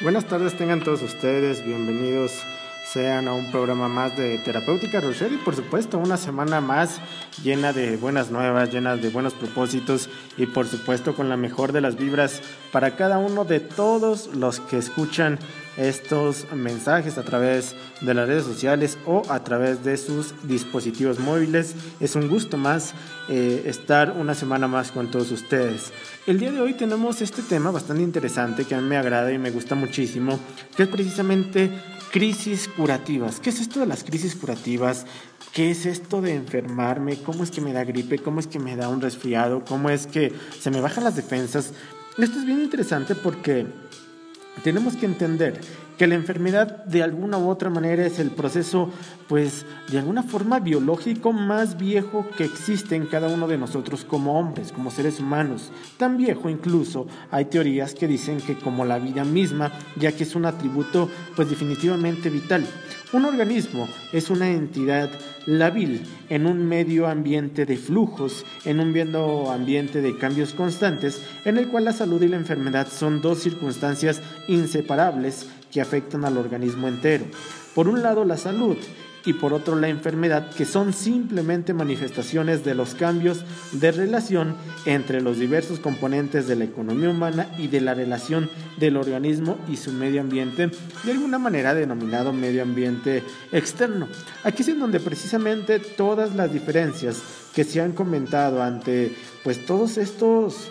Buenas tardes tengan todos ustedes, bienvenidos sean a un programa más de Terapéutica Rocher y por supuesto una semana más llena de buenas nuevas, llena de buenos propósitos y por supuesto con la mejor de las vibras para cada uno de todos los que escuchan estos mensajes a través de las redes sociales o a través de sus dispositivos móviles. Es un gusto más eh, estar una semana más con todos ustedes. El día de hoy tenemos este tema bastante interesante que a mí me agrada y me gusta muchísimo, que es precisamente crisis curativas. ¿Qué es esto de las crisis curativas? ¿Qué es esto de enfermarme? ¿Cómo es que me da gripe? ¿Cómo es que me da un resfriado? ¿Cómo es que se me bajan las defensas? Esto es bien interesante porque tenemos que entender que la enfermedad de alguna u otra manera es el proceso, pues, de alguna forma biológico más viejo que existe en cada uno de nosotros como hombres, como seres humanos. Tan viejo incluso hay teorías que dicen que como la vida misma, ya que es un atributo, pues, definitivamente vital. Un organismo es una entidad labil en un medio ambiente de flujos, en un medio ambiente de cambios constantes, en el cual la salud y la enfermedad son dos circunstancias inseparables que afectan al organismo entero. Por un lado la salud y por otro la enfermedad, que son simplemente manifestaciones de los cambios de relación entre los diversos componentes de la economía humana y de la relación del organismo y su medio ambiente, de alguna manera denominado medio ambiente externo. Aquí es en donde precisamente todas las diferencias que se han comentado ante pues todos estos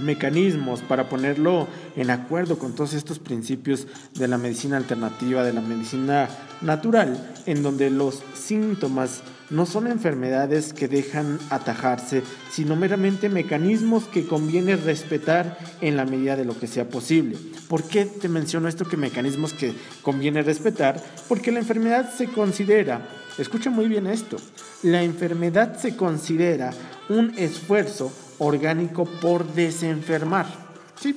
mecanismos para ponerlo en acuerdo con todos estos principios de la medicina alternativa, de la medicina natural, en donde los síntomas no son enfermedades que dejan atajarse, sino meramente mecanismos que conviene respetar en la medida de lo que sea posible. ¿Por qué te menciono esto que mecanismos que conviene respetar? Porque la enfermedad se considera, escucha muy bien esto, la enfermedad se considera un esfuerzo orgánico por desenfermar. Sí,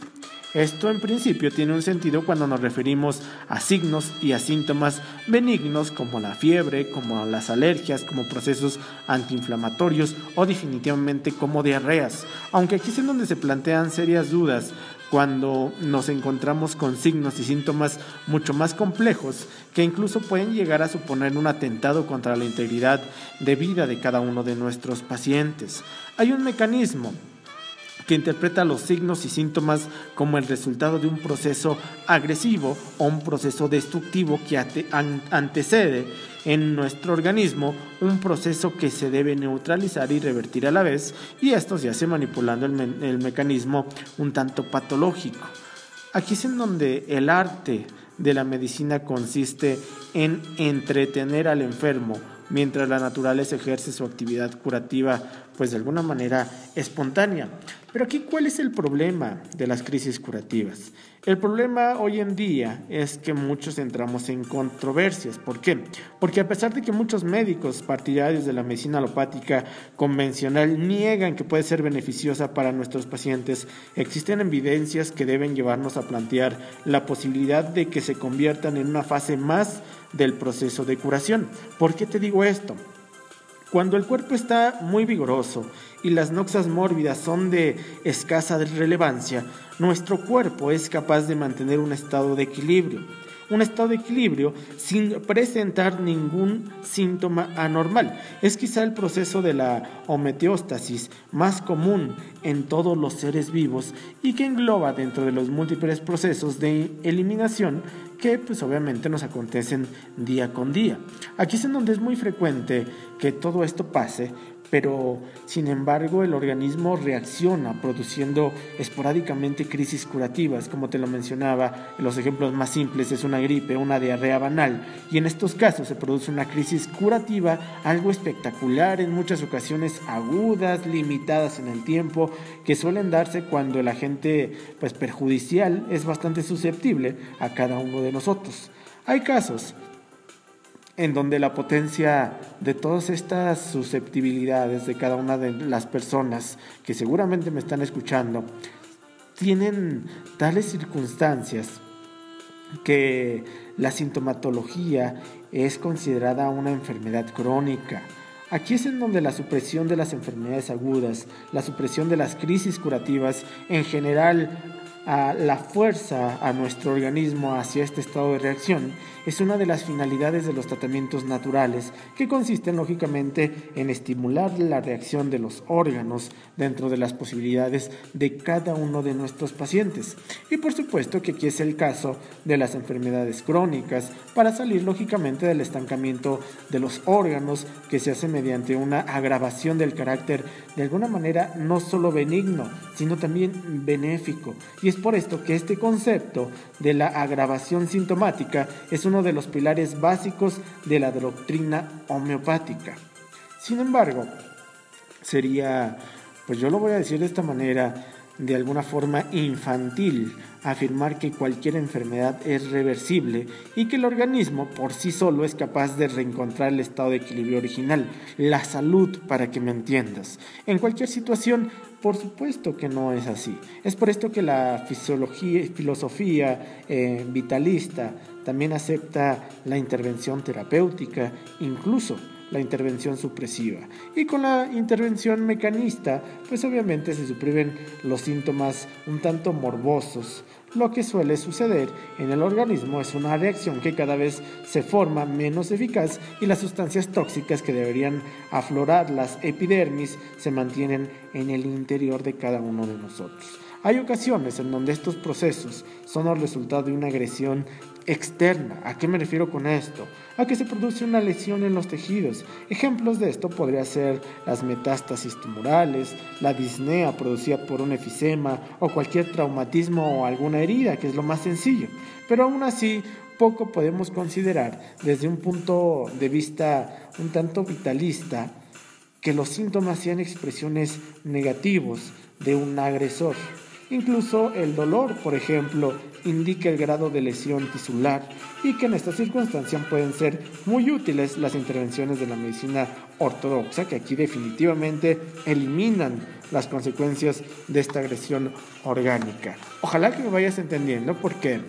esto en principio tiene un sentido cuando nos referimos a signos y a síntomas benignos como la fiebre, como las alergias, como procesos antiinflamatorios o definitivamente como diarreas. Aunque aquí es en donde se plantean serias dudas cuando nos encontramos con signos y síntomas mucho más complejos que incluso pueden llegar a suponer un atentado contra la integridad de vida de cada uno de nuestros pacientes. Hay un mecanismo que interpreta los signos y síntomas como el resultado de un proceso agresivo o un proceso destructivo que antecede en nuestro organismo un proceso que se debe neutralizar y revertir a la vez y esto se hace manipulando el, el mecanismo un tanto patológico. Aquí es en donde el arte de la medicina consiste en entretener al enfermo mientras la naturaleza ejerce su actividad curativa pues de alguna manera espontánea. Pero aquí, ¿cuál es el problema de las crisis curativas? El problema hoy en día es que muchos entramos en controversias. ¿Por qué? Porque a pesar de que muchos médicos partidarios de la medicina alopática convencional niegan que puede ser beneficiosa para nuestros pacientes, existen evidencias que deben llevarnos a plantear la posibilidad de que se conviertan en una fase más del proceso de curación. ¿Por qué te digo esto? Cuando el cuerpo está muy vigoroso y las noxas mórbidas son de escasa relevancia, nuestro cuerpo es capaz de mantener un estado de equilibrio. Un estado de equilibrio sin presentar ningún síntoma anormal. Es quizá el proceso de la homeostasis más común en todos los seres vivos y que engloba dentro de los múltiples procesos de eliminación que pues obviamente nos acontecen día con día. Aquí es en donde es muy frecuente que todo esto pase pero sin embargo el organismo reacciona produciendo esporádicamente crisis curativas, como te lo mencionaba, los ejemplos más simples es una gripe, una diarrea banal, y en estos casos se produce una crisis curativa, algo espectacular, en muchas ocasiones agudas, limitadas en el tiempo, que suelen darse cuando el agente pues perjudicial es bastante susceptible a cada uno de nosotros. Hay casos en donde la potencia de todas estas susceptibilidades de cada una de las personas que seguramente me están escuchando tienen tales circunstancias que la sintomatología es considerada una enfermedad crónica. Aquí es en donde la supresión de las enfermedades agudas, la supresión de las crisis curativas en general a la fuerza a nuestro organismo hacia este estado de reacción es una de las finalidades de los tratamientos naturales, que consisten lógicamente en estimular la reacción de los órganos dentro de las posibilidades de cada uno de nuestros pacientes. Y por supuesto que aquí es el caso de las enfermedades crónicas, para salir lógicamente del estancamiento de los órganos que se hace mediante una agravación del carácter de alguna manera no solo benigno, sino también benéfico. Y es por esto que este concepto de la agravación sintomática es uno de los pilares básicos de la doctrina homeopática. Sin embargo, sería, pues yo lo voy a decir de esta manera, de alguna forma infantil afirmar que cualquier enfermedad es reversible y que el organismo por sí solo es capaz de reencontrar el estado de equilibrio original, la salud, para que me entiendas. En cualquier situación por supuesto que no es así. Es por esto que la fisiología, filosofía eh, vitalista también acepta la intervención terapéutica, incluso la intervención supresiva. Y con la intervención mecanista, pues obviamente se suprimen los síntomas un tanto morbosos lo que suele suceder en el organismo es una reacción que cada vez se forma menos eficaz y las sustancias tóxicas que deberían aflorar las epidermis se mantienen en el interior de cada uno de nosotros. Hay ocasiones en donde estos procesos son el resultado de una agresión externa. ¿A qué me refiero con esto? A que se produce una lesión en los tejidos. Ejemplos de esto podría ser las metástasis tumorales, la disnea producida por un efisema o cualquier traumatismo o alguna herida, que es lo más sencillo. Pero aún así, poco podemos considerar desde un punto de vista un tanto vitalista que los síntomas sean expresiones negativos de un agresor. Incluso el dolor, por ejemplo, indica el grado de lesión tisular y que en esta circunstancia pueden ser muy útiles las intervenciones de la medicina ortodoxa, que aquí definitivamente eliminan las consecuencias de esta agresión orgánica. Ojalá que me vayas entendiendo porque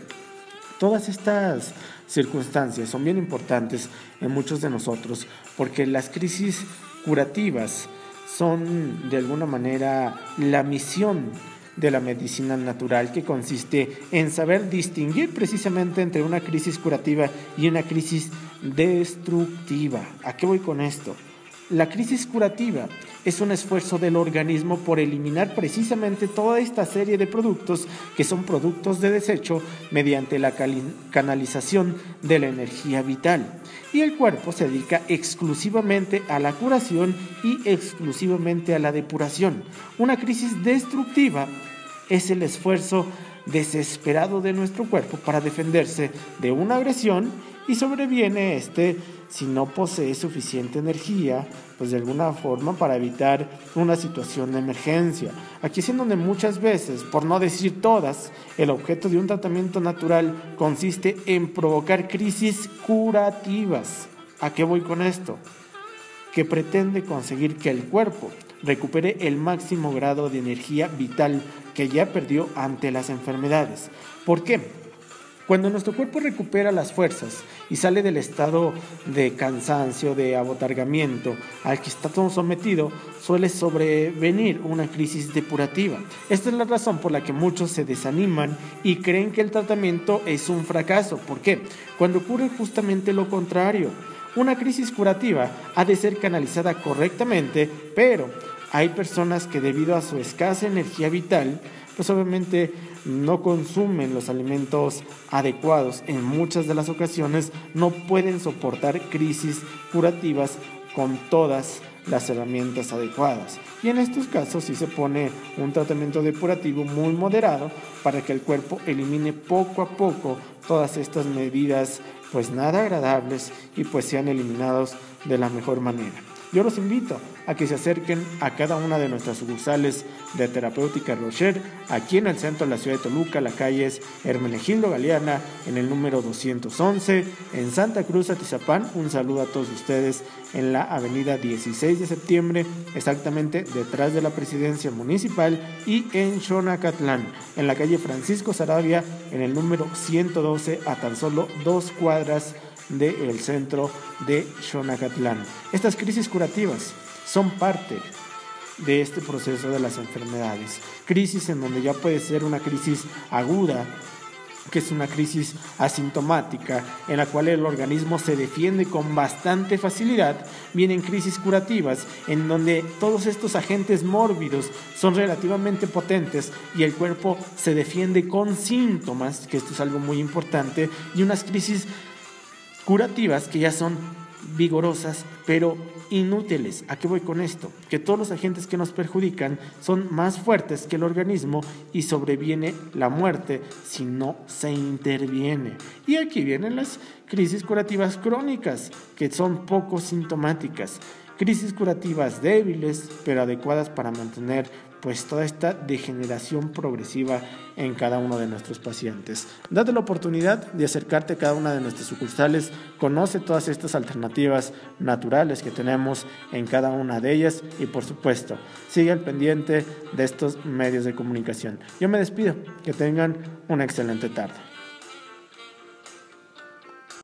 todas estas circunstancias son bien importantes en muchos de nosotros, porque las crisis curativas son de alguna manera la misión de la medicina natural que consiste en saber distinguir precisamente entre una crisis curativa y una crisis destructiva. ¿A qué voy con esto? La crisis curativa es un esfuerzo del organismo por eliminar precisamente toda esta serie de productos que son productos de desecho mediante la canalización de la energía vital. Y el cuerpo se dedica exclusivamente a la curación y exclusivamente a la depuración. Una crisis destructiva es el esfuerzo desesperado de nuestro cuerpo para defenderse de una agresión y sobreviene este si no posee suficiente energía, pues de alguna forma para evitar una situación de emergencia. Aquí es en donde muchas veces, por no decir todas, el objeto de un tratamiento natural consiste en provocar crisis curativas. ¿A qué voy con esto? Que pretende conseguir que el cuerpo recupere el máximo grado de energía vital que ya perdió ante las enfermedades. ¿Por qué? Cuando nuestro cuerpo recupera las fuerzas y sale del estado de cansancio, de abotargamiento al que está todo sometido, suele sobrevenir una crisis depurativa. Esta es la razón por la que muchos se desaniman y creen que el tratamiento es un fracaso. ¿Por qué? Cuando ocurre justamente lo contrario. Una crisis curativa ha de ser canalizada correctamente, pero hay personas que debido a su escasa energía vital, pues obviamente no consumen los alimentos adecuados. En muchas de las ocasiones no pueden soportar crisis curativas con todas las herramientas adecuadas. Y en estos casos sí se pone un tratamiento depurativo muy moderado para que el cuerpo elimine poco a poco todas estas medidas pues nada agradables y pues sean eliminados de la mejor manera. Yo los invito a que se acerquen a cada una de nuestras sucursales de Terapéutica Rocher, aquí en el centro de la ciudad de Toluca, la calle es Hermenegildo Galeana, en el número 211, en Santa Cruz, Atizapán. Un saludo a todos ustedes en la avenida 16 de septiembre, exactamente detrás de la presidencia municipal, y en Xonacatlán, en la calle Francisco Sarabia, en el número 112, a tan solo dos cuadras del centro de Xonacatlán. Estas crisis curativas son parte de este proceso de las enfermedades. Crisis en donde ya puede ser una crisis aguda, que es una crisis asintomática en la cual el organismo se defiende con bastante facilidad, vienen crisis curativas en donde todos estos agentes mórbidos son relativamente potentes y el cuerpo se defiende con síntomas, que esto es algo muy importante, y unas crisis curativas que ya son vigorosas, pero inútiles. ¿A qué voy con esto? Que todos los agentes que nos perjudican son más fuertes que el organismo y sobreviene la muerte si no se interviene. Y aquí vienen las crisis curativas crónicas, que son poco sintomáticas. Crisis curativas débiles, pero adecuadas para mantener pues toda esta degeneración progresiva en cada uno de nuestros pacientes. Date la oportunidad de acercarte a cada una de nuestras sucursales, conoce todas estas alternativas naturales que tenemos en cada una de ellas y por supuesto, sigue al pendiente de estos medios de comunicación. Yo me despido, que tengan una excelente tarde.